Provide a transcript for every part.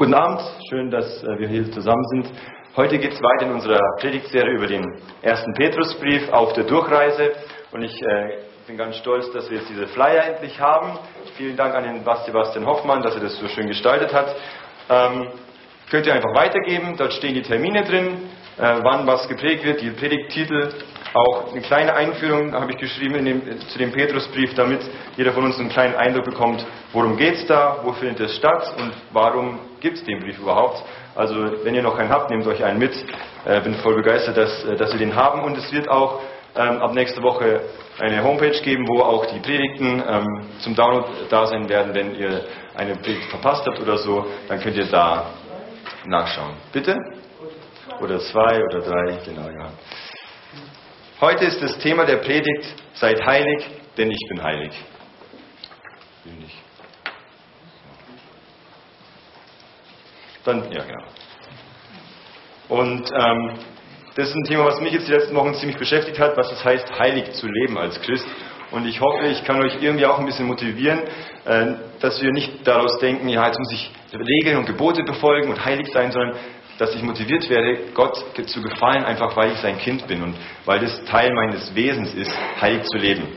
Guten Abend, schön, dass äh, wir hier zusammen sind. Heute geht es weiter in unserer Predigtserie über den ersten Petrusbrief auf der Durchreise und ich äh, bin ganz stolz, dass wir jetzt diese Flyer endlich haben. Vielen Dank an den Sebastian Hoffmann, dass er das so schön gestaltet hat. Ähm, könnt ihr einfach weitergeben, dort stehen die Termine drin, äh, wann was geprägt wird, die Predigttitel. Auch eine kleine Einführung habe ich geschrieben dem, zu dem Petrusbrief, damit jeder von uns einen kleinen Eindruck bekommt, worum geht es da, wo findet es statt und warum gibt es den Brief überhaupt. Also wenn ihr noch einen habt, nehmt euch einen mit. Äh, bin voll begeistert, dass, äh, dass wir den haben und es wird auch ähm, ab nächste Woche eine Homepage geben, wo auch die Predigten ähm, zum Download da sein werden. Wenn ihr eine Predigt verpasst habt oder so, dann könnt ihr da nachschauen. Bitte? Oder zwei oder drei, genau, ja. Heute ist das Thema der Predigt, seid heilig, denn ich bin heilig. Will nicht. Dann, ja, genau. Und ähm, das ist ein Thema, was mich jetzt die letzten Wochen ziemlich beschäftigt hat, was es heißt, heilig zu leben als Christ. Und ich hoffe, ich kann euch irgendwie auch ein bisschen motivieren, äh, dass wir nicht daraus denken, ja, jetzt muss ich Regeln und Gebote befolgen und heilig sein, sondern dass ich motiviert werde, Gott zu gefallen, einfach weil ich sein Kind bin und weil das Teil meines Wesens ist, heilig zu leben.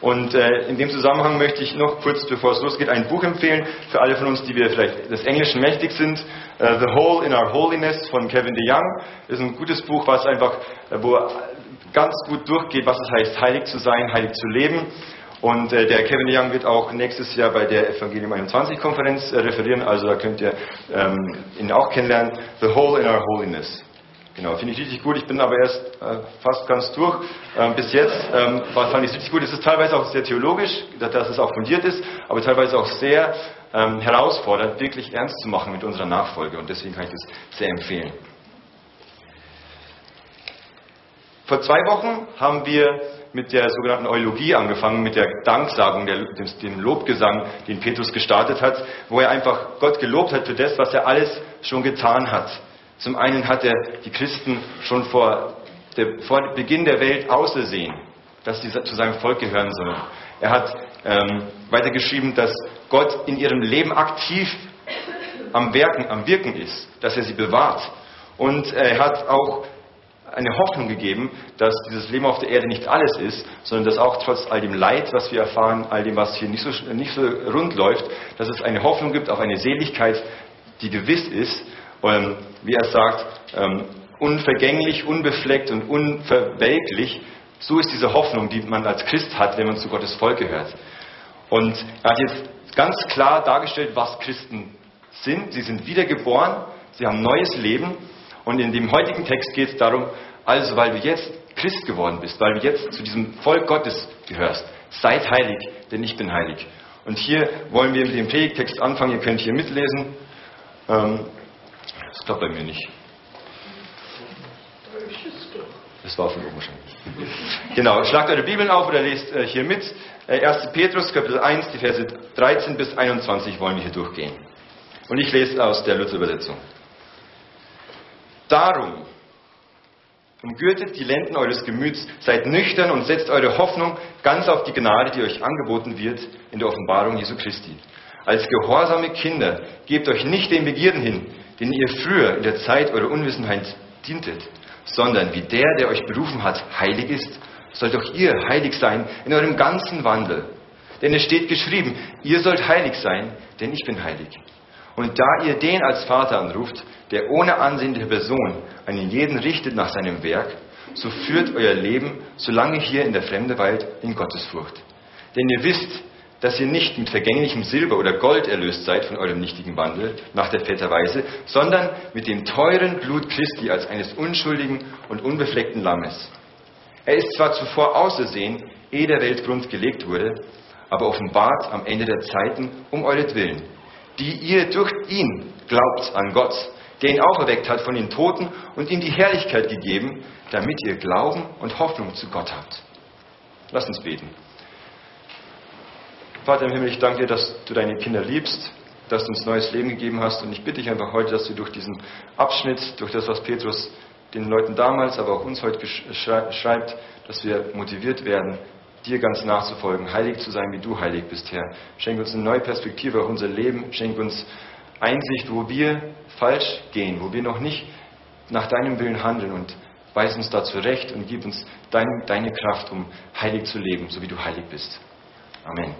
Und äh, in dem Zusammenhang möchte ich noch kurz, bevor es losgeht, ein Buch empfehlen für alle von uns, die wir vielleicht des Englischen mächtig sind. Uh, The Hole in Our Holiness von Kevin DeYoung ist ein gutes Buch, was einfach, äh, wo ganz gut durchgeht, was es heißt, heilig zu sein, heilig zu leben. Und äh, der Kevin Young wird auch nächstes Jahr bei der Evangelium 21 Konferenz äh, referieren, also da könnt ihr ähm, ihn auch kennenlernen. The Whole in Our Holiness. Genau, finde ich richtig gut. Ich bin aber erst äh, fast ganz durch. Ähm, bis jetzt ähm, fand ich es richtig gut. Es ist teilweise auch sehr theologisch, dass es auch fundiert ist, aber teilweise auch sehr ähm, herausfordernd, wirklich ernst zu machen mit unserer Nachfolge. Und deswegen kann ich das sehr empfehlen. Vor zwei Wochen haben wir mit der sogenannten Eulogie angefangen, mit der Danksagung, der, dem Lobgesang, den Petrus gestartet hat, wo er einfach Gott gelobt hat für das, was er alles schon getan hat. Zum einen hat er die Christen schon vor, der, vor Beginn der Welt ausersehen, dass sie zu seinem Volk gehören sollen. Er hat ähm, weitergeschrieben, dass Gott in ihrem Leben aktiv am Werken, am Wirken ist, dass er sie bewahrt. Und er hat auch eine Hoffnung gegeben, dass dieses Leben auf der Erde nicht alles ist, sondern dass auch trotz all dem Leid, was wir erfahren, all dem, was hier nicht so, nicht so rund läuft, dass es eine Hoffnung gibt auf eine Seligkeit, die gewiss ist, ähm, wie er sagt, ähm, unvergänglich, unbefleckt und unverwelklich. So ist diese Hoffnung, die man als Christ hat, wenn man zu Gottes Volk gehört. Und er hat jetzt ganz klar dargestellt, was Christen sind. Sie sind wiedergeboren, sie haben neues Leben. Und in dem heutigen Text geht es darum, also, weil du jetzt Christ geworden bist, weil du jetzt zu diesem Volk Gottes gehörst, seid heilig, denn ich bin heilig. Und hier wollen wir mit dem Predigtext anfangen. Ihr könnt hier mitlesen. Ähm, das klappt bei mir nicht. Das war von oben wahrscheinlich. Genau, schlagt eure Bibeln auf oder lest äh, hier mit. Äh, 1. Petrus, Kapitel 1, die Verse 13 bis 21 wollen wir hier durchgehen. Und ich lese aus der Luther-Übersetzung. Darum, Umgürtet die Lenden eures Gemüts, seid nüchtern und setzt eure Hoffnung ganz auf die Gnade, die euch angeboten wird in der Offenbarung Jesu Christi. Als gehorsame Kinder gebt euch nicht den Begierden hin, denen ihr früher in der Zeit eurer Unwissenheit dientet, sondern wie der, der euch berufen hat, heilig ist, sollt auch ihr heilig sein in eurem ganzen Wandel. Denn es steht geschrieben, ihr sollt heilig sein, denn ich bin heilig. Und da ihr den als Vater anruft, der ohne der Person einen jeden richtet nach seinem Werk, so führt euer Leben, solange hier in der Fremde weilt, in Gottesfurcht. Denn ihr wisst, dass ihr nicht mit vergänglichem Silber oder Gold erlöst seid von eurem nichtigen Wandel nach der Väterweise, sondern mit dem teuren Blut Christi als eines unschuldigen und unbefleckten Lammes. Er ist zwar zuvor ausersehen, ehe der Weltgrund gelegt wurde, aber offenbart am Ende der Zeiten um euretwillen, die ihr durch ihn glaubt an Gott, der ihn auferweckt hat von den Toten und ihm die Herrlichkeit gegeben, damit ihr Glauben und Hoffnung zu Gott habt. Lasst uns beten. Vater im Himmel, ich danke dir, dass du deine Kinder liebst, dass du uns neues Leben gegeben hast und ich bitte dich einfach heute, dass du durch diesen Abschnitt, durch das, was Petrus den Leuten damals, aber auch uns heute schreibt, dass wir motiviert werden, dir ganz nachzufolgen, heilig zu sein, wie du heilig bist, Herr. Schenk uns eine neue Perspektive auf unser Leben, schenk uns Einsicht, wo wir falsch gehen, wo wir noch nicht nach deinem Willen handeln und weis uns da zurecht und gib uns dein, deine Kraft, um heilig zu leben, so wie du heilig bist. Amen.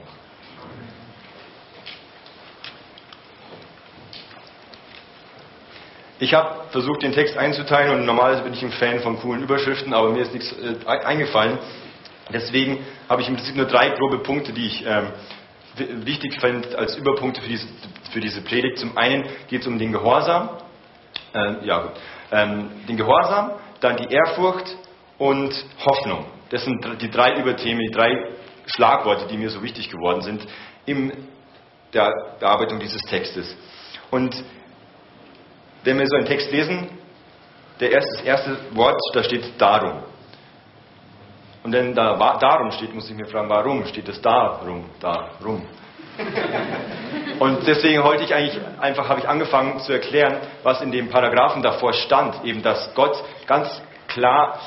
Ich habe versucht, den Text einzuteilen und normalerweise bin ich ein Fan von coolen Überschriften, aber mir ist nichts äh, eingefallen. Deswegen habe ich im Prinzip nur drei grobe Punkte, die ich ähm, wichtig fände als Überpunkte für diese, für diese Predigt. Zum einen geht es um den Gehorsam, äh, ja, ähm, den Gehorsam, dann die Ehrfurcht und Hoffnung. Das sind die drei Überthemen, die drei Schlagworte, die mir so wichtig geworden sind in der Bearbeitung dieses Textes. Und wenn wir so einen Text lesen, der erste, das erste Wort, da steht darum. Und wenn da darum steht, muss ich mir fragen, warum steht es darum, darum? Und deswegen heute ich eigentlich einfach habe ich angefangen zu erklären, was in dem Paragraphen davor stand, eben dass Gott ganz klar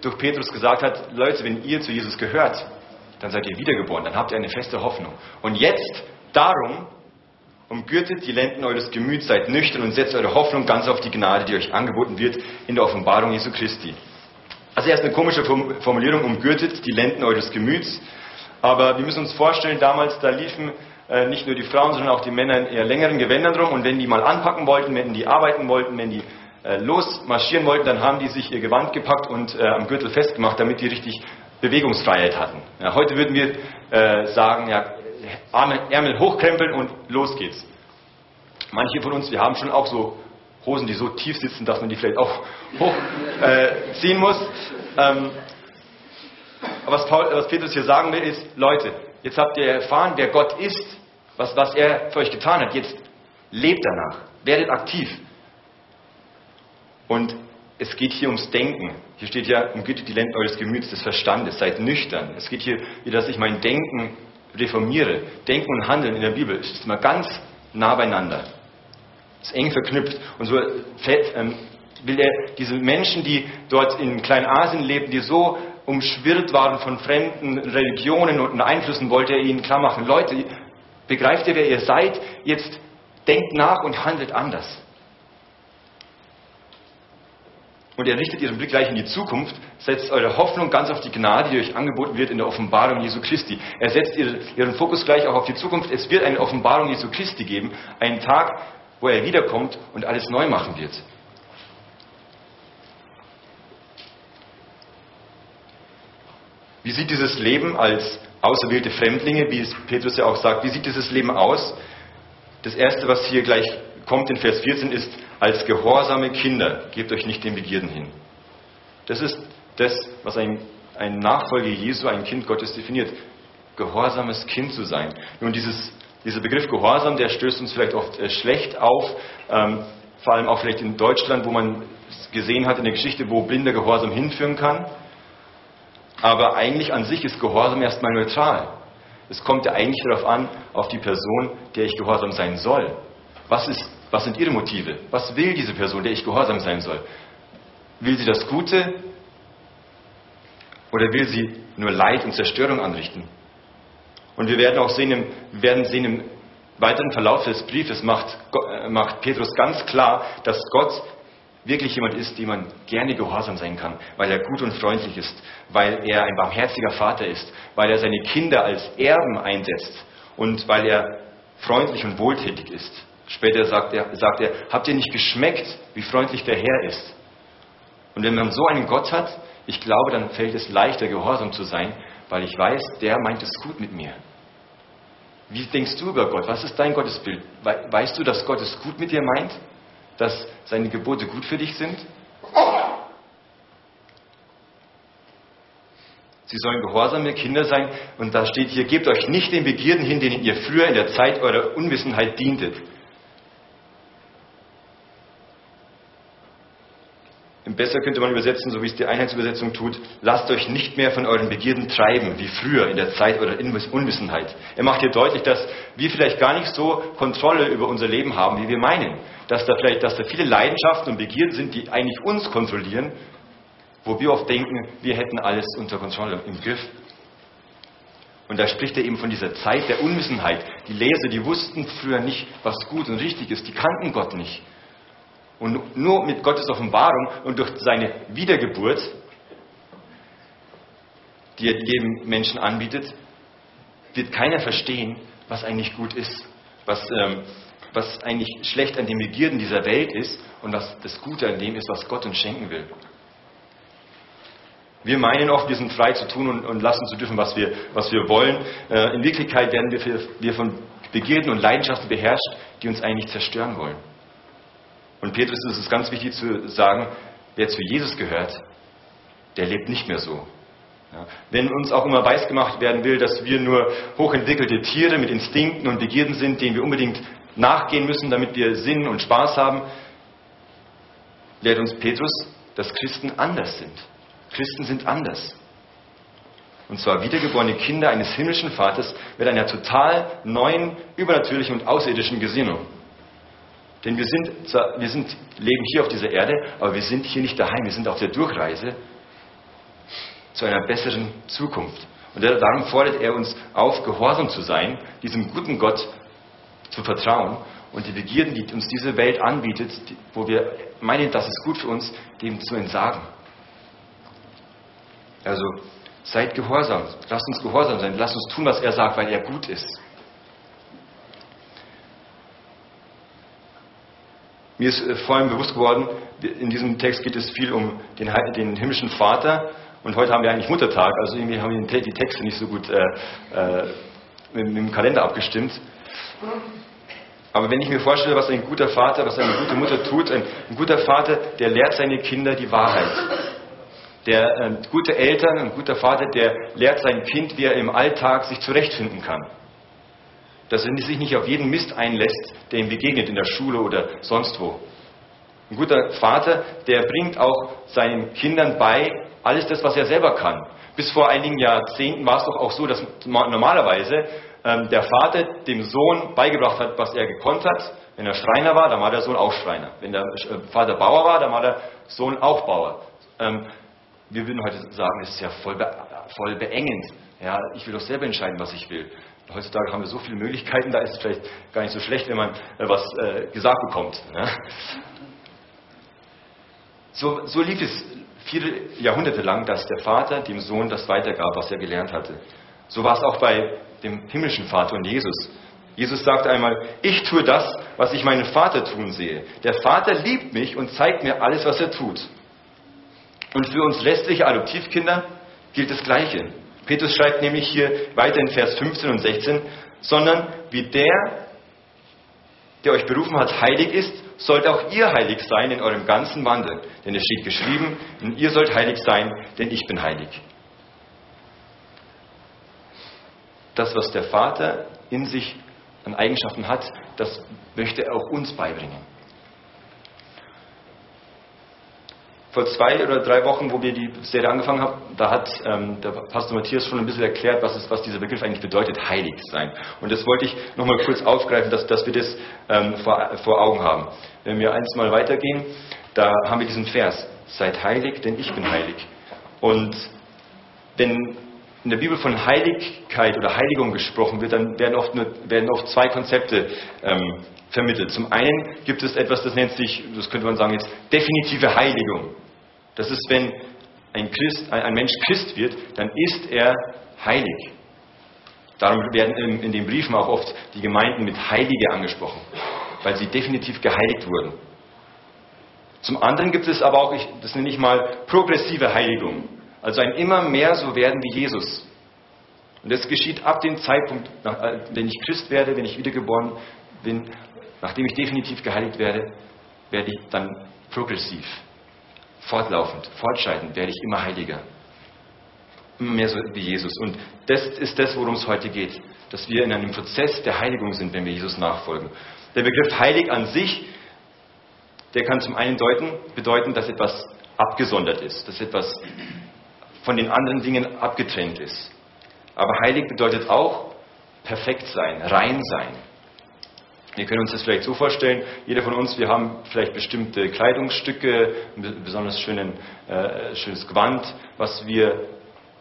durch Petrus gesagt hat, Leute, wenn ihr zu Jesus gehört, dann seid ihr wiedergeboren, dann habt ihr eine feste Hoffnung. Und jetzt darum Umgürtet die Lenden eures Gemüts, seid nüchtern und setzt eure Hoffnung ganz auf die Gnade, die euch angeboten wird in der Offenbarung Jesu Christi. Also erst eine komische Formulierung, umgürtet die Lenden eures Gemüts. Aber wir müssen uns vorstellen, damals, da liefen äh, nicht nur die Frauen, sondern auch die Männer in eher längeren Gewändern rum. Und wenn die mal anpacken wollten, wenn die arbeiten wollten, wenn die äh, losmarschieren wollten, dann haben die sich ihr Gewand gepackt und äh, am Gürtel festgemacht, damit die richtig Bewegungsfreiheit hatten. Heute würden wir sagen, ja, Ärmel hochkrempeln und los geht's. Manche von uns, wir haben schon auch so Hosen, die so tief sitzen, dass man die vielleicht auch hochziehen äh, muss. Ähm, aber was, Paul, was Petrus hier sagen will, ist, Leute, jetzt habt ihr erfahren, wer Gott ist, was, was er für euch getan hat. Jetzt lebt danach, werdet aktiv. Und es geht hier ums Denken. Hier steht ja, umgütet die Lenden eures Gemüts, des Verstandes, seid nüchtern. Es geht hier, dass ich mein Denken reformiere, Denken und Handeln in der Bibel ist immer ganz nah beieinander. Ist eng verknüpft. Und so ähm, will er diese Menschen, die dort in Kleinasien lebten, die so umschwirrt waren von fremden Religionen und Einflüssen, wollte er ihnen klar machen, Leute, begreift ihr, wer ihr seid? Jetzt denkt nach und handelt anders. und er richtet ihren Blick gleich in die Zukunft, setzt eure Hoffnung ganz auf die Gnade, die euch angeboten wird in der Offenbarung Jesu Christi. Er setzt ihren Fokus gleich auch auf die Zukunft. Es wird eine Offenbarung Jesu Christi geben, einen Tag, wo er wiederkommt und alles neu machen wird. Wie sieht dieses Leben als auserwählte Fremdlinge, wie es Petrus ja auch sagt, wie sieht dieses Leben aus? Das erste, was hier gleich kommt in Vers 14, ist, als gehorsame Kinder gebt euch nicht den Begierden hin. Das ist das, was ein, ein Nachfolger Jesu, ein Kind Gottes definiert. Gehorsames Kind zu sein. Nun, dieses, dieser Begriff Gehorsam, der stößt uns vielleicht oft äh, schlecht auf, ähm, vor allem auch vielleicht in Deutschland, wo man gesehen hat in der Geschichte, wo blinder Gehorsam hinführen kann. Aber eigentlich an sich ist Gehorsam erstmal neutral. Es kommt ja eigentlich darauf an, auf die Person, der ich gehorsam sein soll. Was ist was sind ihre Motive? Was will diese Person, der ich gehorsam sein soll? Will sie das Gute oder will sie nur Leid und Zerstörung anrichten? Und wir werden auch sehen, im, werden sehen im weiteren Verlauf des Briefes macht, äh, macht Petrus ganz klar, dass Gott wirklich jemand ist, dem man gerne gehorsam sein kann, weil er gut und freundlich ist, weil er ein barmherziger Vater ist, weil er seine Kinder als Erben einsetzt und weil er freundlich und wohltätig ist. Später sagt er, sagt er, habt ihr nicht geschmeckt, wie freundlich der Herr ist? Und wenn man so einen Gott hat, ich glaube, dann fällt es leichter, gehorsam zu sein, weil ich weiß, der meint es gut mit mir. Wie denkst du über Gott? Was ist dein Gottesbild? Weißt du, dass Gott es gut mit dir meint? Dass seine Gebote gut für dich sind? Sie sollen gehorsame Kinder sein. Und da steht hier, gebt euch nicht den Begierden hin, denen ihr früher in der Zeit eurer Unwissenheit dientet. Besser könnte man übersetzen, so wie es die Einheitsübersetzung tut, lasst euch nicht mehr von euren Begierden treiben, wie früher in der Zeit eurer Unwissenheit. Er macht hier deutlich, dass wir vielleicht gar nicht so Kontrolle über unser Leben haben, wie wir meinen. Dass da vielleicht, dass da viele Leidenschaften und Begierden sind, die eigentlich uns kontrollieren, wo wir oft denken, wir hätten alles unter Kontrolle im Griff. Und da spricht er eben von dieser Zeit der Unwissenheit. Die Leser, die wussten früher nicht, was gut und richtig ist. Die kannten Gott nicht. Und nur mit Gottes Offenbarung und durch seine Wiedergeburt, die er jedem Menschen anbietet, wird keiner verstehen, was eigentlich gut ist, was, ähm, was eigentlich schlecht an den Begierden dieser Welt ist und was das Gute an dem ist, was Gott uns schenken will. Wir meinen oft, wir sind frei zu tun und, und lassen zu dürfen, was wir, was wir wollen. Äh, in Wirklichkeit werden wir, wir von Begierden und Leidenschaften beherrscht, die uns eigentlich zerstören wollen. Und Petrus ist es ganz wichtig zu sagen, wer zu Jesus gehört, der lebt nicht mehr so. Ja, wenn uns auch immer weiß gemacht werden will, dass wir nur hochentwickelte Tiere mit Instinkten und Begierden sind, denen wir unbedingt nachgehen müssen, damit wir Sinn und Spaß haben, lehrt uns Petrus, dass Christen anders sind. Christen sind anders. Und zwar wiedergeborene Kinder eines himmlischen Vaters mit einer total neuen, übernatürlichen und außerirdischen Gesinnung. Denn wir, sind, wir sind, leben hier auf dieser Erde, aber wir sind hier nicht daheim, wir sind auf der Durchreise zu einer besseren Zukunft. Und darum fordert er uns auf, gehorsam zu sein, diesem guten Gott zu vertrauen und die Begierden, die uns diese Welt anbietet, wo wir meinen, das ist gut für uns, dem zu entsagen. Also seid gehorsam, lasst uns gehorsam sein, lasst uns tun, was er sagt, weil er gut ist. Mir ist äh, vor allem bewusst geworden, in diesem Text geht es viel um den, den himmlischen Vater und heute haben wir eigentlich Muttertag, also irgendwie haben wir die Texte nicht so gut äh, äh, mit, mit dem Kalender abgestimmt. Aber wenn ich mir vorstelle, was ein guter Vater, was eine gute Mutter tut, ein, ein guter Vater, der lehrt seine Kinder die Wahrheit. Der äh, gute Eltern, ein guter Vater, der lehrt sein Kind, wie er im Alltag sich zurechtfinden kann. Dass er sich nicht auf jeden Mist einlässt, der ihm begegnet in der Schule oder sonst wo. Ein guter Vater, der bringt auch seinen Kindern bei, alles das, was er selber kann. Bis vor einigen Jahrzehnten war es doch auch so, dass normalerweise ähm, der Vater dem Sohn beigebracht hat, was er gekonnt hat. Wenn er Schreiner war, dann war der Sohn auch Schreiner. Wenn der äh, Vater Bauer war, dann war der Sohn auch Bauer. Ähm, wir würden heute sagen, es ist ja voll, voll beengend. Ja, ich will doch selber entscheiden, was ich will. Heutzutage haben wir so viele Möglichkeiten, da ist es vielleicht gar nicht so schlecht, wenn man äh, was äh, gesagt bekommt. Ne? So, so lief es viele Jahrhunderte lang, dass der Vater dem Sohn das weitergab, was er gelernt hatte. So war es auch bei dem himmlischen Vater und Jesus. Jesus sagt einmal, ich tue das, was ich meinen Vater tun sehe. Der Vater liebt mich und zeigt mir alles, was er tut. Und für uns lästliche Adoptivkinder gilt das Gleiche. Petrus schreibt nämlich hier weiter in Vers 15 und 16, sondern wie der, der euch berufen hat, heilig ist, sollt auch ihr heilig sein in eurem ganzen Wandel. Denn es steht geschrieben, und ihr sollt heilig sein, denn ich bin heilig. Das, was der Vater in sich an Eigenschaften hat, das möchte er auch uns beibringen. Vor zwei oder drei Wochen, wo wir die Serie angefangen haben, da hat ähm, der Pastor Matthias schon ein bisschen erklärt, was, ist, was dieser Begriff eigentlich bedeutet, heilig sein. Und das wollte ich nochmal kurz aufgreifen, dass, dass wir das ähm, vor, vor Augen haben. Wenn wir eins mal weitergehen, da haben wir diesen Vers, seid heilig, denn ich bin heilig. Und wenn in der Bibel von Heiligkeit oder Heiligung gesprochen wird, dann werden oft, nur, werden oft zwei Konzepte ähm, vermittelt. Zum einen gibt es etwas, das nennt sich, das könnte man sagen jetzt, definitive Heiligung. Das ist, wenn ein, Christ, ein Mensch Christ wird, dann ist er heilig. Darum werden in, den Briefen auch oft die Gemeinden mit Heilige angesprochen, weil sie definitiv geheiligt wurden. Zum anderen gibt es aber auch, das nenne ich mal, progressive Heiligung. Also ein immer mehr so werden wie Jesus. Und das geschieht ab dem Zeitpunkt, äh, wenn ich Christ werde, wenn ich wiedergeboren bin, nachdem ich definitiv geheiligt werde, werde ich dann progressiv fortlaufend, fortschreitend werde ich immer heiliger. Immer mehr so wie Jesus. Und das ist das, worum es heute geht. Dass wir in einem Prozess der Heiligung sind, wenn wir Jesus nachfolgen. Der Begriff heilig an sich, der kann zum einen deuten, bedeuten, dass etwas abgesondert ist, dass etwas von den anderen Dingen abgetrennt ist. Aber heilig bedeutet auch perfekt sein, rein sein, wir können uns das vielleicht so vorstellen, jeder von uns, wir haben vielleicht bestimmte Kleidungsstücke, ein besonders schönen, äh, schönes Gewand, was wir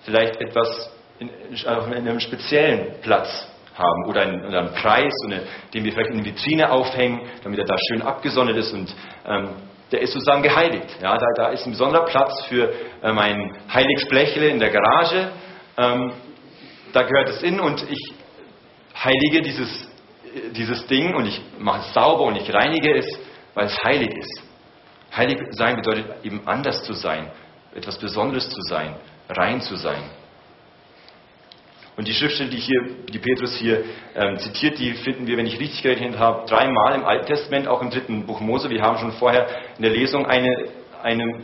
vielleicht etwas in, in einem speziellen Platz haben oder einen, oder einen Preis, eine, den wir vielleicht in die Vitrine aufhängen, damit er da schön abgesondert ist und ähm, der ist sozusagen geheiligt. Ja, da, da ist ein besonderer Platz für ähm, ein heiliges Blechle in der Garage. Ähm, da gehört es in und ich heilige dieses, dieses Ding und ich mache es sauber und ich reinige es, weil es heilig ist. Heilig sein bedeutet eben anders zu sein, etwas Besonderes zu sein, rein zu sein. Und die Schriftstelle, die, hier, die Petrus hier ähm, zitiert, die finden wir, wenn ich richtig gerechnet habe, dreimal im Alten Testament, auch im dritten Buch Mose. Wir haben schon vorher in der Lesung eine, eine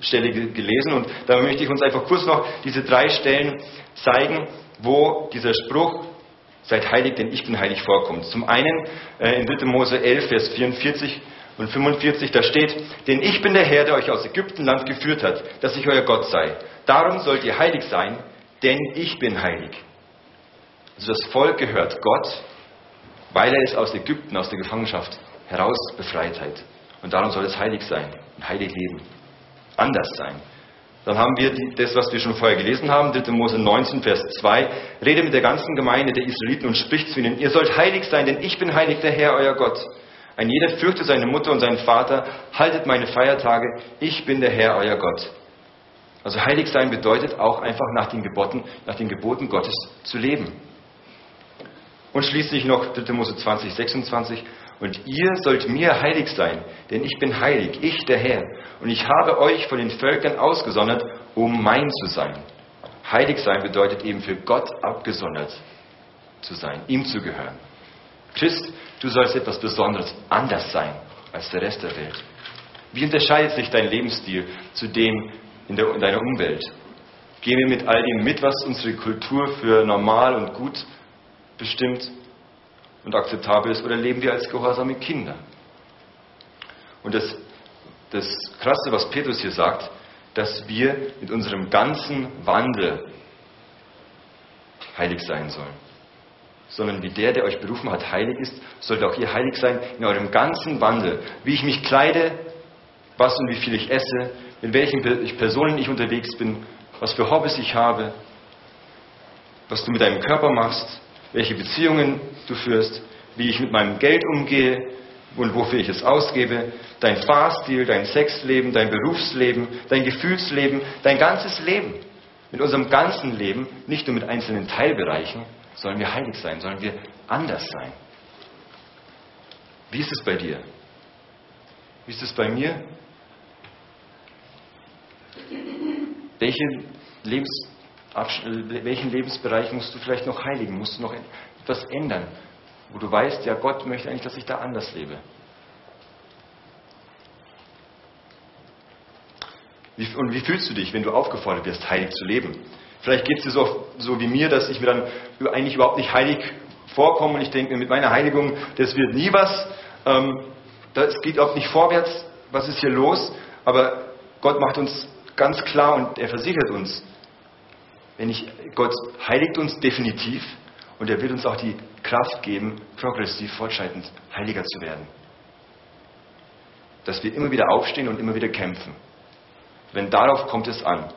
Stelle gelesen und da möchte ich uns einfach kurz noch diese drei Stellen zeigen, wo dieser Spruch, seid heilig, denn ich bin heilig vorkommt. Zum einen äh, in 3. Mose 11, Vers 44 und 45, da steht, denn ich bin der Herr, der euch aus Ägyptenland geführt hat, dass ich euer Gott sei. Darum sollt ihr heilig sein, denn ich bin heilig. Also das Volk gehört Gott, weil er es aus Ägypten, aus der Gefangenschaft heraus befreit hat. Und darum soll es heilig sein, ein heilig leben, anders sein. Dann haben wir die, das, was wir schon vorher gelesen haben, 3. Mose 19, Vers 2. Rede mit der ganzen Gemeinde der Israeliten und spricht zu ihnen, ihr sollt heilig sein, denn ich bin heilig, der Herr, euer Gott. Ein jeder fürchte seine Mutter und seinen Vater, haltet meine Feiertage, ich bin der Herr, euer Gott. Also heilig sein bedeutet auch einfach nach den Geboten, nach den Geboten Gottes zu leben. Und schließlich noch 3. Mose 20, 26. Und ihr sollt mir heilig sein, denn ich bin heilig, ich der Herr. Und ich habe euch von den Völkern ausgesondert, um mein zu sein. Heilig sein bedeutet eben für Gott abgesondert zu sein, ihm zu gehören. Christ, du sollst etwas Besonderes, anders sein als der Rest der Welt. Wie unterscheidet sich dein Lebensstil zu dem in, der, in deiner Umwelt? Gehen wir mit all dem mit, was unsere Kultur für normal und gut bestimmt und akzeptabel ist, oder leben wir als gehorsame Kinder? Und das, das Krasse, was Petrus hier sagt, dass wir mit unserem ganzen Wandel heilig sein sollen. Sondern wie der, der euch berufen hat, heilig ist, sollt auch ihr heilig sein in eurem ganzen Wandel. Wie ich mich kleide, was und wie viel ich esse, mit welchen Personen ich unterwegs bin, was für Hobbys ich habe, was du mit deinem Körper machst, welche Beziehungen du führst, wie ich mit meinem Geld umgehe und wofür ich es ausgebe, dein Fahrstil, dein Sexleben, dein Berufsleben, dein Gefühlsleben, dein ganzes Leben. Mit unserem ganzen Leben, nicht nur mit einzelnen Teilbereichen, sollen wir heilig sein, sollen wir anders sein. Wie ist es bei dir? Wie ist es bei mir? Welchen, Lebens, welchen Lebensbereich musst du vielleicht noch heiligen? Musst du noch etwas ändern, wo du weißt, ja, Gott möchte eigentlich, dass ich da anders lebe? Und wie fühlst du dich, wenn du aufgefordert wirst, heilig zu leben? Vielleicht geht es dir so, so wie mir, dass ich mir dann eigentlich überhaupt nicht heilig vorkomme und ich denke mir, mit meiner Heiligung, das wird nie was. Ähm, das geht auch nicht vorwärts. Was ist hier los? Aber Gott macht uns ganz klar und er versichert uns, wenn ich, Gott heiligt uns definitiv und er wird uns auch die Kraft geben, progressiv fortschreitend heiliger zu werden. Dass wir immer wieder aufstehen und immer wieder kämpfen. Wenn darauf kommt es an,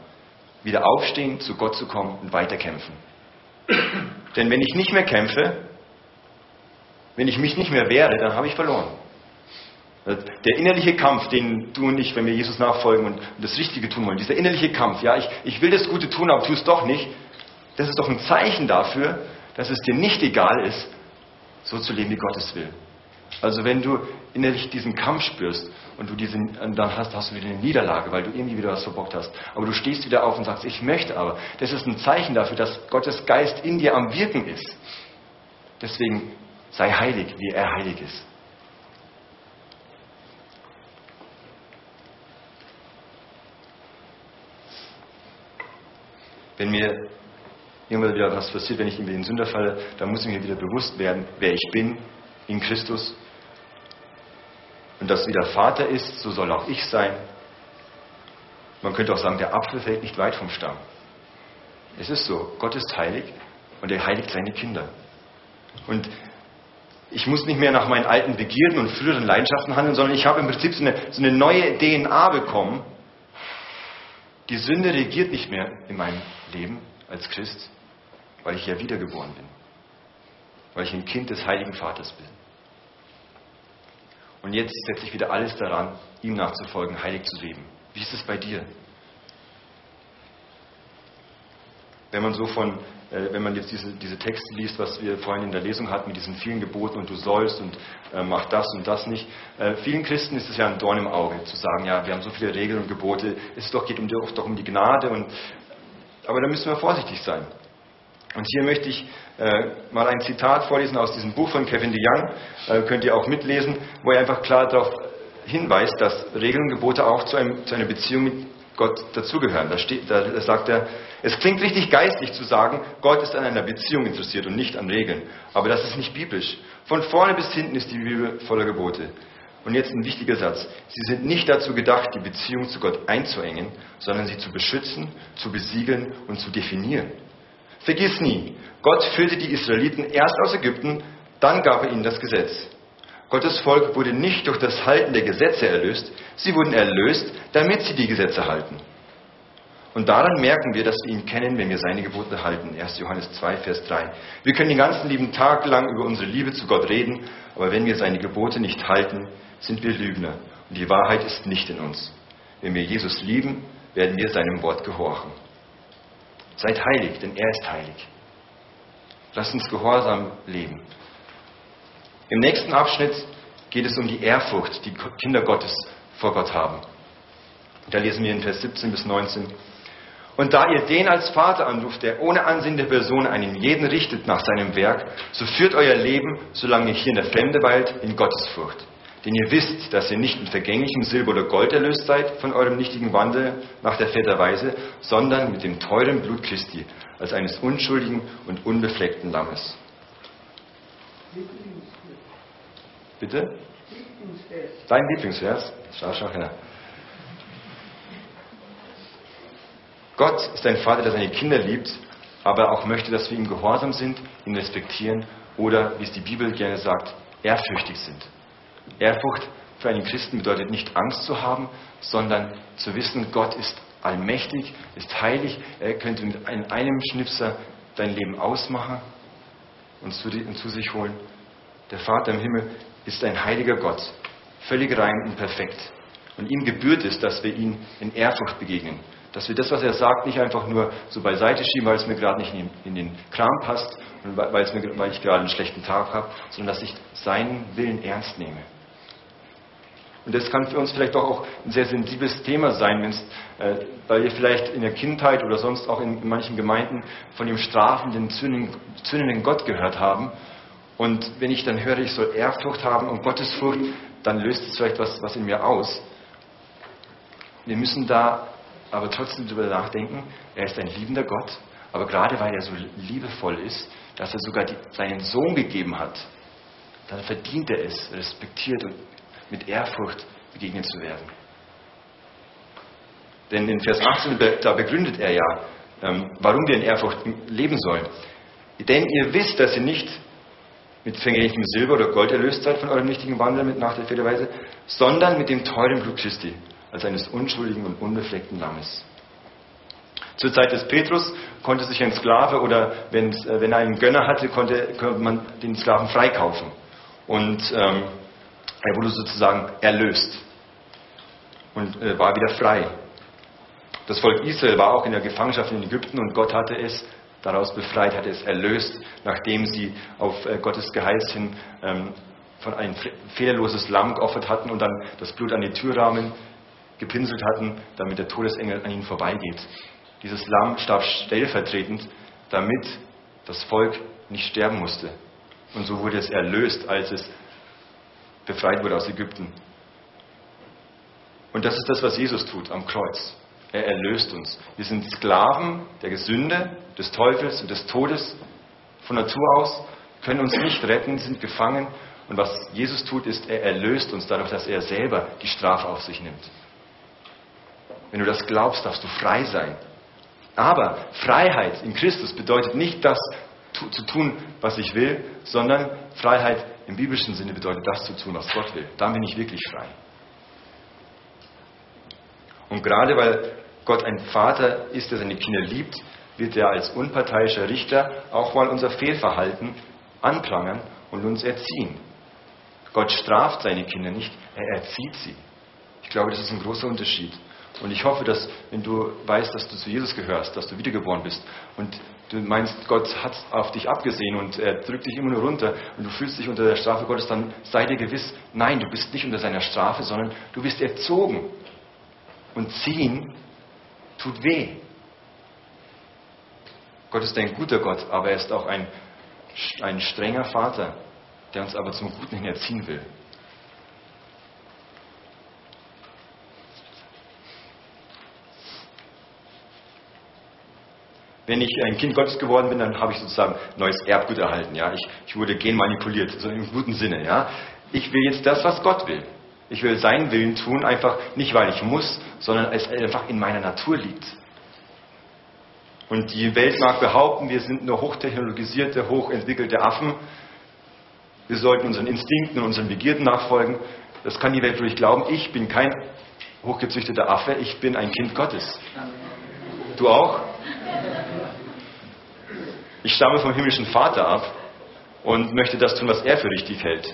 wieder aufstehen, zu Gott zu kommen und weiterkämpfen. Denn wenn ich nicht mehr kämpfe, wenn ich mich nicht mehr wehre, dann habe ich verloren. Der innerliche Kampf, den du und ich, wenn wir Jesus nachfolgen und das Richtige tun wollen, dieser innerliche Kampf, ja, ich, ich will das Gute tun, aber tu es doch nicht, das ist doch ein Zeichen dafür, dass es dir nicht egal ist, so zu leben, wie Gott es will. Also wenn du innerlich diesen Kampf spürst und du diesen, dann hast, hast du wieder eine Niederlage, weil du irgendwie wieder was verbockt hast. Aber du stehst wieder auf und sagst, ich möchte aber. Das ist ein Zeichen dafür, dass Gottes Geist in dir am Wirken ist. Deswegen sei heilig, wie er heilig ist. Wenn mir irgendwann wieder was passiert, wenn ich in den Sünder falle, dann muss ich mir wieder bewusst werden, wer ich bin in Christus. Und dass wie der Vater ist, so soll auch ich sein. Man könnte auch sagen, der Apfel fällt nicht weit vom Stamm. Es ist so, Gott ist heilig und er heiligt seine Kinder. Und ich muss nicht mehr nach meinen alten Begierden und früheren Leidenschaften handeln, sondern ich habe im Prinzip so eine, so eine neue DNA bekommen. Die Sünde regiert nicht mehr in meinem Leben, als Christ? Weil ich ja wiedergeboren bin. Weil ich ein Kind des Heiligen Vaters bin. Und jetzt setze ich wieder alles daran, ihm nachzufolgen, heilig zu leben. Wie ist es bei dir? Wenn man so von, wenn man jetzt diese, diese Texte liest, was wir vorhin in der Lesung hatten, mit diesen vielen Geboten und du sollst und äh, mach das und das nicht. Äh, vielen Christen ist es ja ein Dorn im Auge, zu sagen, ja, wir haben so viele Regeln und Gebote, es doch, geht um, doch um die Gnade und, aber da müssen wir vorsichtig sein. Und hier möchte ich äh, mal ein Zitat vorlesen aus diesem Buch von Kevin DeYoung, äh, könnt ihr auch mitlesen, wo er einfach klar darauf hinweist, dass Regeln und Gebote auch zu, einem, zu einer Beziehung mit Gott dazugehören. Da, steht, da, sagt er, es klingt richtig geistlich zu sagen, Gott ist an einer Beziehung interessiert und nicht an Regeln. Aber das ist nicht biblisch. Von vorne bis hinten ist die Bibel voller Gebote. Und jetzt ein wichtiger Satz. Sie sind nicht dazu gedacht, die Beziehung zu Gott einzuengen, sondern sie zu beschützen, zu besiegeln und zu definieren. Vergiss nie, Gott führte die Israeliten erst aus Ägypten, dann gab er ihnen das Gesetz. Gottes Volk wurde nicht durch das Halten der Gesetze erlöst, sie wurden erlöst, damit sie die Gesetze halten. Und daran merken wir, dass wir ihn kennen, wenn wir seine Gebote halten. 1. Johannes 2, Vers 3. Wir können den ganzen lieben Tag lang über unsere Liebe zu Gott reden, aber wenn wir seine Gebote nicht halten, sind wir Lügner. Und die Wahrheit ist nicht in uns. Wenn wir Jesus lieben, werden wir seinem Wort gehorchen. Seid heilig, denn er ist heilig. Lasst uns gehorsam leben. Im nächsten Abschnitt geht es um die Ehrfurcht, die Kinder Gottes vor Gott haben. Da lesen wir in Vers 17 bis 19. Und da ihr den als Vater anruft, der ohne Ansehen der Person einen jeden richtet nach seinem Werk, so führt euer Leben, solange ihr hier in der Fremde weilt, in Gottesfurcht. Denn ihr wisst, dass ihr nicht mit vergänglichem Silber oder Gold erlöst seid von eurem nichtigen Wandel nach der Väterweise, sondern mit dem teuren Blut Christi, als eines unschuldigen und unbefleckten Lammes. Bitte? Dein Lieblingsvers? Schau, schau her. Gott ist ein Vater, der seine Kinder liebt, aber auch möchte, dass wir ihm gehorsam sind, ihn respektieren oder, wie es die Bibel gerne sagt, ehrfürchtig sind. Ehrfurcht für einen Christen bedeutet nicht Angst zu haben, sondern zu wissen, Gott ist allmächtig, ist heilig, er könnte mit einem Schnipser dein Leben ausmachen und zu sich holen. Der Vater im Himmel ist ein heiliger Gott, völlig rein und perfekt. Und ihm gebührt es, dass wir ihm in Ehrfurcht begegnen. Dass wir das, was er sagt, nicht einfach nur so beiseite schieben, weil es mir gerade nicht in, den Kram passt und weil, mir, weil ich gerade einen schlechten Tag habe, sondern dass ich seinen Willen ernst nehme. Und das kann für uns vielleicht doch auch ein sehr sensibles Thema sein, äh, weil wir vielleicht in der Kindheit oder sonst auch in, in manchen Gemeinden von dem strafenden, zündenden Gott gehört haben und wenn ich dann höre, ich soll Ehrfurcht haben und Gottesfurcht, dann löst es vielleicht was, was in mir aus. Wir müssen da aber trotzdem darüber nachdenken, er ist ein liebender Gott, aber gerade weil er so liebevoll ist, dass er sogar die, seinen Sohn gegeben hat, dann verdient er es, respektiert und mit Ehrfurcht begegnet zu werden. Denn in Vers 18, da begründet er ja, ähm, warum wir in Ehrfurcht leben sollen. Denn ihr wisst, dass ihr nicht mit vergänglichem Silber oder Gold erlöst seid von eurem nichtigen Wandel mit nach der Fehlerweise, sondern mit dem teuren Blut Christi, als eines unschuldigen und unbefleckten Lammes. Zur Zeit des Petrus konnte sich ein Sklave oder wenn, äh, wenn er einen Gönner hatte, konnte, konnte man den Sklaven freikaufen. Und ähm, er wurde sozusagen erlöst und äh, war wieder frei. Das Volk Israel war auch in der Gefangenschaft in Ägypten und Gott hatte es daraus befreit, hat es erlöst, nachdem sie auf äh, Gottes Geheiß hin ähm, von ein fehlerloses Lamm geopfert hatten und dann das Blut an die Türrahmen gepinselt hatten, damit der Todesengel an ihnen vorbeigeht. Dieses Lamm starb stellvertretend, damit das Volk nicht sterben musste. Und so wurde es erlöst, als es befreit wurde aus Ägypten. Und das ist das, was Jesus tut am Kreuz. Er erlöst uns. Wir sind Sklaven der Sünde, des Teufels und des Todes von Natur aus, können uns nicht retten, sind gefangen. Und was Jesus tut, ist, er erlöst uns dadurch, dass er selber die Strafe auf sich nimmt. Wenn du das glaubst, darfst du frei sein. Aber Freiheit in Christus bedeutet nicht das zu tun, was ich will, sondern Freiheit im biblischen Sinne bedeutet das zu tun, was Gott will. Dann bin ich wirklich frei. Und gerade weil Gott ein Vater ist, der seine Kinder liebt, wird er als unparteiischer Richter auch mal unser Fehlverhalten anprangern und uns erziehen. Gott straft seine Kinder nicht, er erzieht sie. Ich glaube, das ist ein großer Unterschied. Und ich hoffe, dass, wenn du weißt, dass du zu Jesus gehörst, dass du wiedergeboren bist und du meinst, Gott hat auf dich abgesehen und er drückt dich immer nur runter und du fühlst dich unter der Strafe Gottes, dann sei dir gewiss, nein, du bist nicht unter seiner Strafe, sondern du bist erzogen. Und ziehen tut weh. Gott ist ein guter Gott, aber er ist auch ein, ein strenger Vater, der uns aber zum Guten hin erziehen will. wenn ich ein Kind Gottes geworden bin, dann habe ich sozusagen neues Erbgut erhalten. Ja? Ich, ich wurde genmanipuliert, so im guten Sinne. Ja? Ich will jetzt das, was Gott will. Ich will seinen Willen tun, einfach nicht, weil ich muss, sondern es einfach in meiner Natur liegt. Und die Welt mag behaupten, wir sind nur hochtechnologisierte, hochentwickelte Affen. Wir sollten unseren Instinkten und unseren Begierden nachfolgen. Das kann die Welt ruhig glauben. Ich bin kein hochgezüchteter Affe, ich bin ein Kind Gottes. Du auch? Ich stamme vom himmlischen Vater ab und möchte das tun, was er für richtig hält.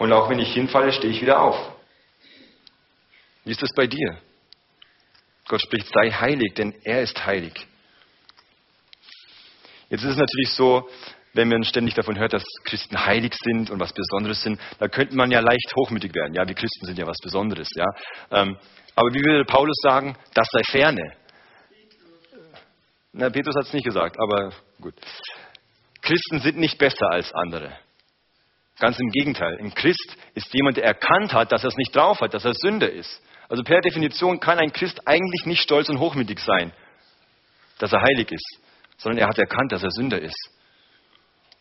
Und auch wenn ich hinfalle, stehe ich wieder auf. Wie ist das bei dir? Gott spricht, sei heilig, denn er ist heilig. Jetzt ist es natürlich so, wenn man ständig davon hört, dass Christen heilig sind und was Besonderes sind, da könnte man ja leicht hochmütig werden. Ja, wir Christen sind ja was Besonderes. Ja, ähm, aber wie würde Paulus sagen, das sei ferne. Na, Petrus hat es nicht gesagt, aber gut. Christen sind nicht besser als andere. Ganz im Gegenteil. Ein Christ ist jemand, der erkannt hat, dass er es nicht drauf hat, dass er Sünder ist. Also per Definition kann ein Christ eigentlich nicht stolz und hochmütig sein, dass er heilig ist, sondern er hat erkannt, dass er Sünder ist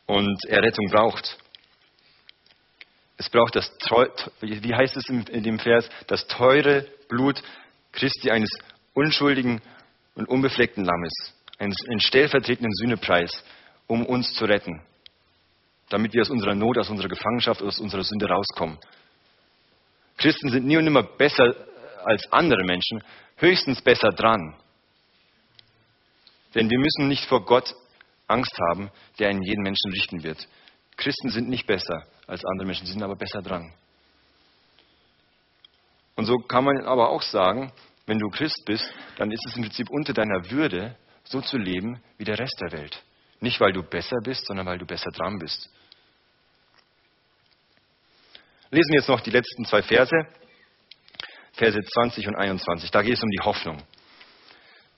und er Rettung braucht. Es braucht das, wie heißt es in dem Vers, das teure Blut Christi eines unschuldigen und unbefleckten Lammes einen stellvertretenden Sühnepreis, um uns zu retten, damit wir aus unserer Not, aus unserer Gefangenschaft, aus unserer Sünde rauskommen. Christen sind nie und nimmer besser als andere Menschen, höchstens besser dran. Denn wir müssen nicht vor Gott Angst haben, der in jeden Menschen richten wird. Christen sind nicht besser als andere Menschen, sie sind aber besser dran. Und so kann man aber auch sagen, wenn du Christ bist, dann ist es im Prinzip unter deiner Würde, so zu leben wie der Rest der Welt. Nicht, weil du besser bist, sondern weil du besser dran bist. Lesen wir jetzt noch die letzten zwei Verse, Verse 20 und 21. Da geht es um die Hoffnung.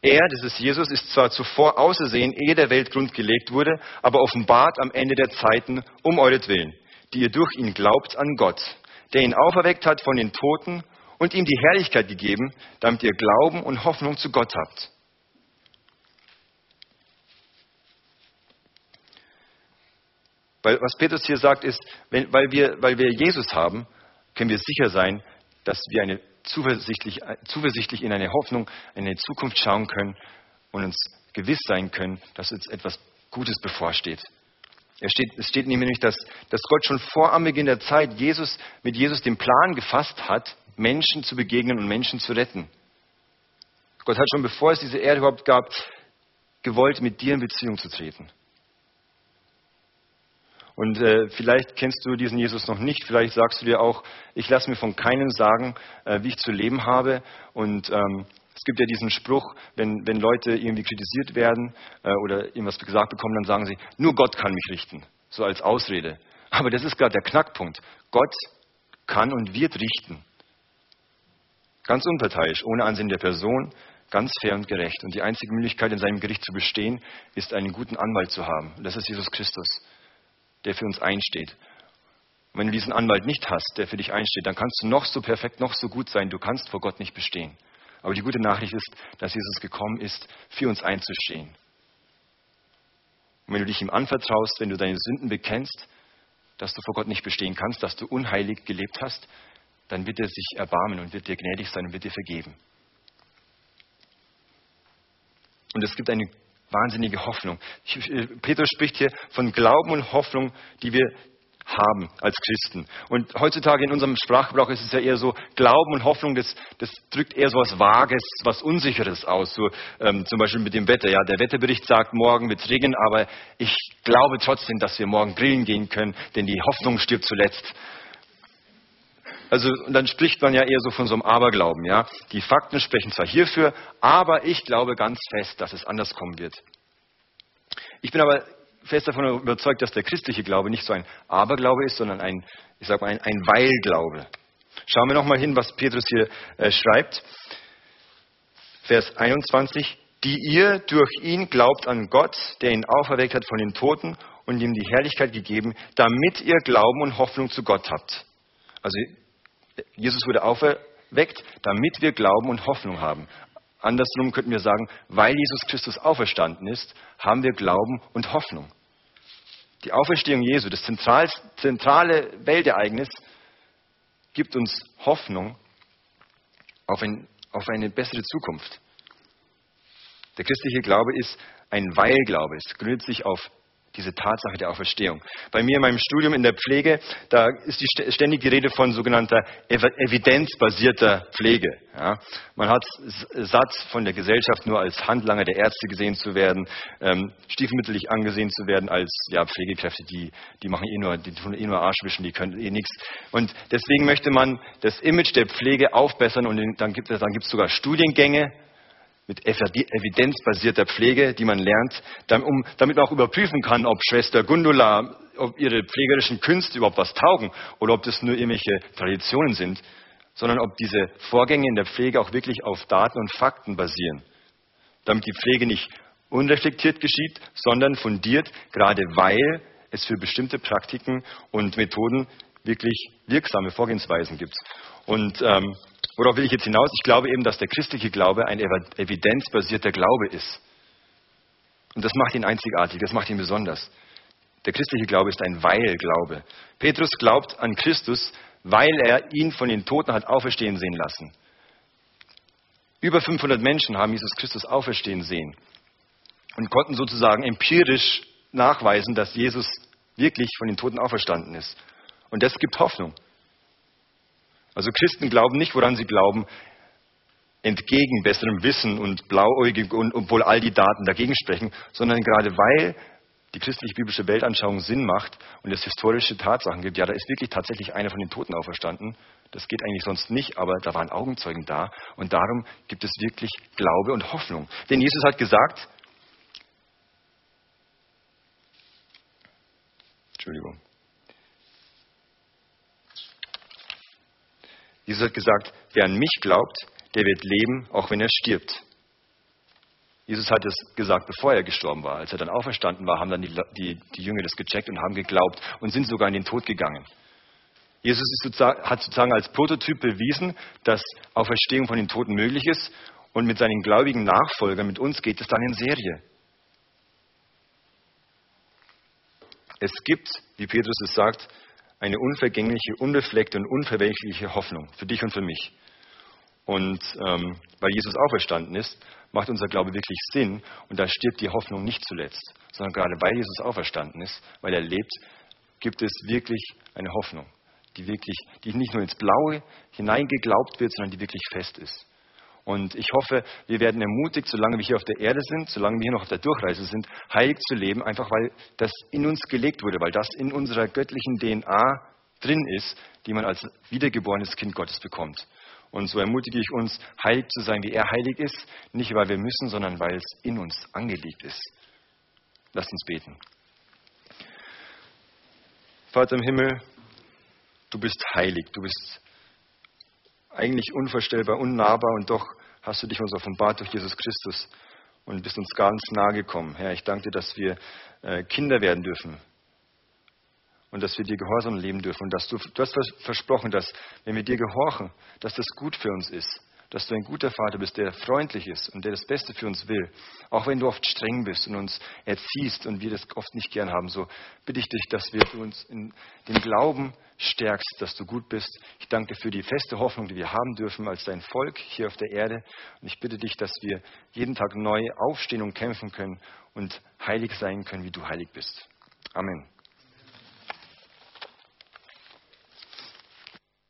Er, das ist Jesus, ist zwar zuvor außersehen, ehe der Welt grundgelegt wurde, aber offenbart am Ende der Zeiten um euretwillen, die ihr durch ihn glaubt an Gott, der ihn auferweckt hat von den Toten und ihm die Herrlichkeit gegeben, damit ihr Glauben und Hoffnung zu Gott habt. Weil was Petrus hier sagt ist, wenn, weil, wir, weil wir Jesus haben, können wir sicher sein, dass wir eine zuversichtlich, zuversichtlich in eine Hoffnung, in eine Zukunft schauen können und uns gewiss sein können, dass uns etwas Gutes bevorsteht. Es steht, es steht nämlich, dass, dass Gott schon vor Anbeginn der Zeit Jesus, mit Jesus den Plan gefasst hat, Menschen zu begegnen und Menschen zu retten. Gott hat schon bevor es diese Erde überhaupt gab, gewollt, mit dir in Beziehung zu treten. Und äh, vielleicht kennst du diesen Jesus noch nicht. Vielleicht sagst du dir auch, ich lasse mir von keinem sagen, äh, wie ich zu leben habe. Und ähm, es gibt ja diesen Spruch, wenn, wenn Leute irgendwie kritisiert werden äh, oder irgendwas gesagt bekommen, dann sagen sie, nur Gott kann mich richten. So als Ausrede. Aber das ist gerade der Knackpunkt. Gott kann und wird richten. Ganz unparteiisch, ohne Ansehen der Person, ganz fair und gerecht. Und die einzige Möglichkeit, in seinem Gericht zu bestehen, ist, einen guten Anwalt zu haben. Das ist Jesus Christus der für uns einsteht. Und wenn du diesen Anwalt nicht hast, der für dich einsteht, dann kannst du noch so perfekt, noch so gut sein, du kannst vor Gott nicht bestehen. Aber die gute Nachricht ist, dass Jesus gekommen ist, für uns einzustehen. Und wenn du dich ihm anvertraust, wenn du deine Sünden bekennst, dass du vor Gott nicht bestehen kannst, dass du unheilig gelebt hast, dann wird er sich erbarmen und wird dir gnädig sein und wird dir vergeben. Und es gibt eine wahnsinnige Hoffnung. Petrus spricht hier von Glauben und Hoffnung, die wir haben als Christen. Und heutzutage in unserem Sprachgebrauch ist es ja eher so, Glauben und Hoffnung, das, das drückt eher so was Vages, was Unsicheres aus. So, ähm, zum Beispiel mit dem Wetter. Ja, der Wetterbericht sagt, morgen wird es regnen, aber ich glaube trotzdem, dass wir morgen grillen gehen können, denn die Hoffnung stirbt zuletzt. Also dann spricht man ja eher so von so einem Aberglauben. Ja, die Fakten sprechen zwar hierfür, aber ich glaube ganz fest, dass es anders kommen wird. Ich bin aber fest davon überzeugt, dass der christliche Glaube nicht so ein Aberglaube ist, sondern ein, ich sag mal, ein, ein Weilglaube. Schauen wir nochmal hin, was Petrus hier äh, schreibt. Vers 21. Die ihr durch ihn glaubt an Gott, der ihn auferweckt hat von den Toten und ihm die Herrlichkeit gegeben, damit ihr Glauben und Hoffnung zu Gott habt. Also Jesus wurde auferweckt, damit wir Glauben und Hoffnung haben. Andersrum könnten wir sagen, weil Jesus Christus auferstanden ist, haben wir Glauben und Hoffnung. Die Auferstehung Jesu, das zentrale Weltereignis, gibt uns Hoffnung auf, ein, auf eine bessere Zukunft. Der christliche Glaube ist ein Weilglaube. Es gründet sich auf diese Tatsache der Auferstehung. Bei mir in meinem Studium in der Pflege, da ist die ständige Rede von sogenannter evidenzbasierter Pflege. Ja, man hat satt von der Gesellschaft nur als Handlanger der Ärzte gesehen zu werden, ähm, stiefmütterlich angesehen zu werden als ja, Pflegekräfte, die, die machen eh nur, die tun eh nur Arschwischen, die können eh nichts. Und deswegen möchte man das Image der Pflege aufbessern und dann gibt es dann gibt's sogar Studiengänge, mit evidenzbasierter Pflege, die man lernt, damit man auch überprüfen kann, ob Schwester Gundula, ob ihre pflegerischen Künste überhaupt was taugen oder ob das nur irgendwelche Traditionen sind, sondern ob diese Vorgänge in der Pflege auch wirklich auf Daten und Fakten basieren. Damit die Pflege nicht unreflektiert geschieht, sondern fundiert, gerade weil es für bestimmte Praktiken und Methoden wirklich wirksame Vorgehensweisen gibt. Und ähm, Worauf will ich jetzt hinaus? Ich glaube eben, dass der christliche Glaube ein evidenzbasierter Glaube ist. Und das macht ihn einzigartig, das macht ihn besonders. Der christliche Glaube ist ein Weil-Glaube. Petrus glaubt an Christus, weil er ihn von den Toten hat auferstehen sehen lassen. Über 500 Menschen haben Jesus Christus auferstehen sehen und konnten sozusagen empirisch nachweisen, dass Jesus wirklich von den Toten auferstanden ist. Und das gibt Hoffnung. Also Christen glauben nicht, woran sie glauben, entgegen besserem Wissen und blauäugig und obwohl all die Daten dagegen sprechen, sondern gerade weil die christlich-biblische Weltanschauung Sinn macht und es historische Tatsachen gibt, ja, da ist wirklich tatsächlich einer von den Toten auferstanden. Das geht eigentlich sonst nicht, aber da waren Augenzeugen da und darum gibt es wirklich Glaube und Hoffnung. Denn Jesus hat gesagt, Entschuldigung, Jesus hat gesagt, wer an mich glaubt, der wird leben, auch wenn er stirbt. Jesus hat es gesagt, bevor er gestorben war. Als er dann auferstanden war, haben dann die, die, die Jünger das gecheckt und haben geglaubt und sind sogar in den Tod gegangen. Jesus sozusagen, hat sozusagen als Prototyp bewiesen, dass Auferstehung von den Toten möglich ist und mit seinen gläubigen Nachfolgern, mit uns geht es dann in Serie. Es gibt, wie Petrus es sagt, eine unvergängliche, unbefleckte und unverwelkliche Hoffnung für dich und für mich. Und ähm, weil Jesus auferstanden ist, macht unser Glaube wirklich Sinn und da stirbt die Hoffnung nicht zuletzt, sondern gerade weil Jesus auferstanden ist, weil er lebt, gibt es wirklich eine Hoffnung, die wirklich, die nicht nur ins Blaue hineingeglaubt wird, sondern die wirklich fest ist. Und ich hoffe, wir werden ermutigt, solange wir hier auf der Erde sind, solange wir hier noch auf der Durchreise sind, heilig zu leben, einfach weil das in uns gelegt wurde, weil das in unserer göttlichen DNA drin ist, die man als wiedergeborenes Kind Gottes bekommt. Und so ermutige ich uns, heilig zu sein, wie er heilig ist, nicht weil wir müssen, sondern weil es in uns angelegt ist. Lasst uns beten. Vater im Himmel, du bist heilig, du bist eigentlich unvorstellbar, unnahbar und doch hast du dich uns offenbart durch Jesus Christus und bist uns ganz nahe gekommen. Herr, ich danke dir, dass wir äh, Kinder werden dürfen und dass wir dir gehorsam leben dürfen und dass du, du hast versprochen, dass wenn wir dir gehorchen, dass das gut für uns ist dass du ein guter Vater bist, der freundlich ist und der das Beste für uns will. Auch wenn du oft streng bist und uns erziehst und wir das oft nicht gern haben, so bitte ich dich, dass wir uns in den Glauben stärkst, dass du gut bist. Ich danke für die feste Hoffnung, die wir haben dürfen als dein Volk hier auf der Erde. Und ich bitte dich, dass wir jeden Tag neu aufstehen und kämpfen können und heilig sein können, wie du heilig bist. Amen.